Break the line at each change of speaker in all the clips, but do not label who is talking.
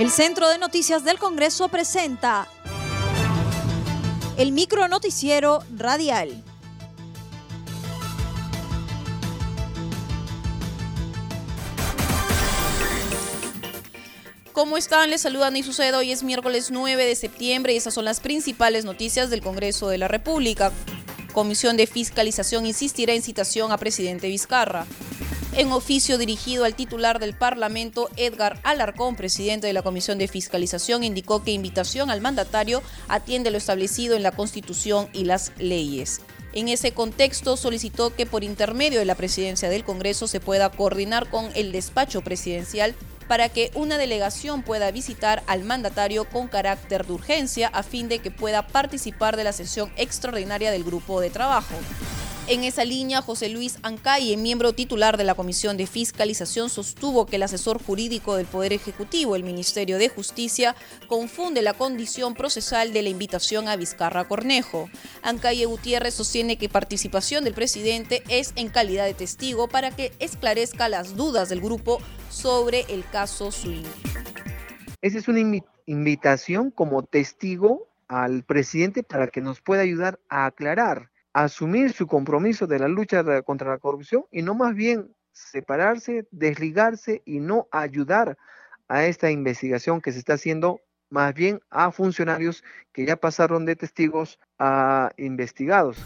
El Centro de Noticias del Congreso presenta el micro noticiero radial.
¿Cómo están? Les saludan y sucede. Hoy es miércoles 9 de septiembre y estas son las principales noticias del Congreso de la República. Comisión de Fiscalización insistirá en citación a presidente Vizcarra. En oficio dirigido al titular del Parlamento, Edgar Alarcón, presidente de la Comisión de Fiscalización, indicó que invitación al mandatario atiende lo establecido en la Constitución y las leyes. En ese contexto, solicitó que por intermedio de la presidencia del Congreso se pueda coordinar con el despacho presidencial para que una delegación pueda visitar al mandatario con carácter de urgencia a fin de que pueda participar de la sesión extraordinaria del grupo de trabajo. En esa línea, José Luis Ancalle, miembro titular de la Comisión de Fiscalización, sostuvo que el asesor jurídico del Poder Ejecutivo, el Ministerio de Justicia, confunde la condición procesal de la invitación a Vizcarra Cornejo. Ancalle Gutiérrez sostiene que participación del presidente es en calidad de testigo para que esclarezca las dudas del grupo sobre el caso Swing.
Esa es una invitación como testigo al presidente para que nos pueda ayudar a aclarar asumir su compromiso de la lucha contra la corrupción y no más bien separarse, desligarse y no ayudar a esta investigación que se está haciendo más bien a funcionarios que ya pasaron de testigos a investigados.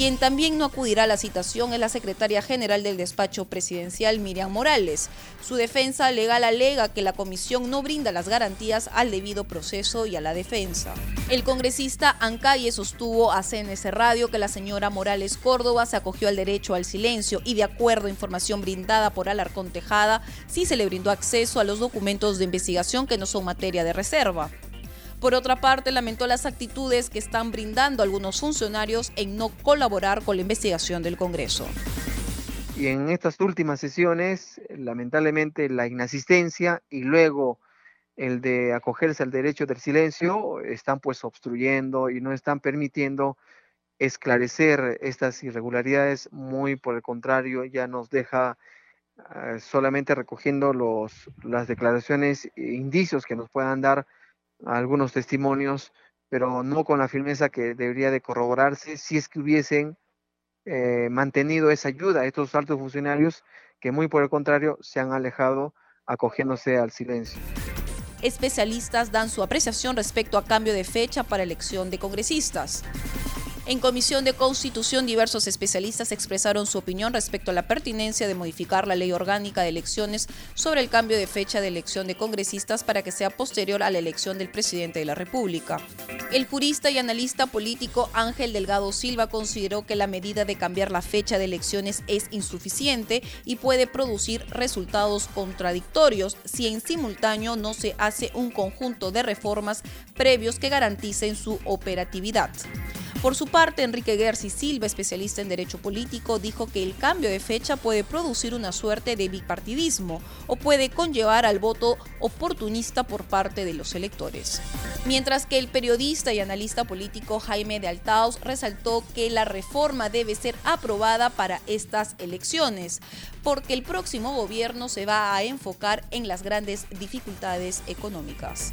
Quien también no acudirá a la citación es la secretaria general del despacho presidencial, Miriam Morales. Su defensa legal alega que la comisión no brinda las garantías al debido proceso y a la defensa. El congresista Ancalle sostuvo a CNS Radio que la señora Morales Córdoba se acogió al derecho al silencio y de acuerdo a información brindada por Alarcón Tejada, sí se le brindó acceso a los documentos de investigación que no son materia de reserva. Por otra parte, lamentó las actitudes que están brindando algunos funcionarios en no colaborar con la investigación del Congreso.
Y en estas últimas sesiones, lamentablemente, la inasistencia y luego el de acogerse al derecho del silencio están pues obstruyendo y no están permitiendo esclarecer estas irregularidades, muy por el contrario, ya nos deja ah, solamente recogiendo los, las declaraciones e indicios que nos puedan dar algunos testimonios, pero no con la firmeza que debería de corroborarse si es que hubiesen eh, mantenido esa ayuda a estos altos funcionarios que muy por el contrario se han alejado acogiéndose al silencio.
Especialistas dan su apreciación respecto a cambio de fecha para elección de congresistas. En Comisión de Constitución, diversos especialistas expresaron su opinión respecto a la pertinencia de modificar la ley orgánica de elecciones sobre el cambio de fecha de elección de congresistas para que sea posterior a la elección del presidente de la República. El jurista y analista político Ángel Delgado Silva consideró que la medida de cambiar la fecha de elecciones es insuficiente y puede producir resultados contradictorios si en simultáneo no se hace un conjunto de reformas previos que garanticen su operatividad. Por su parte, Enrique Gersi Silva, especialista en derecho político, dijo que el cambio de fecha puede producir una suerte de bipartidismo o puede conllevar al voto oportunista por parte de los electores. Mientras que el periodista y analista político Jaime de Altaos resaltó que la reforma debe ser aprobada para estas elecciones, porque el próximo gobierno se va a enfocar en las grandes dificultades económicas.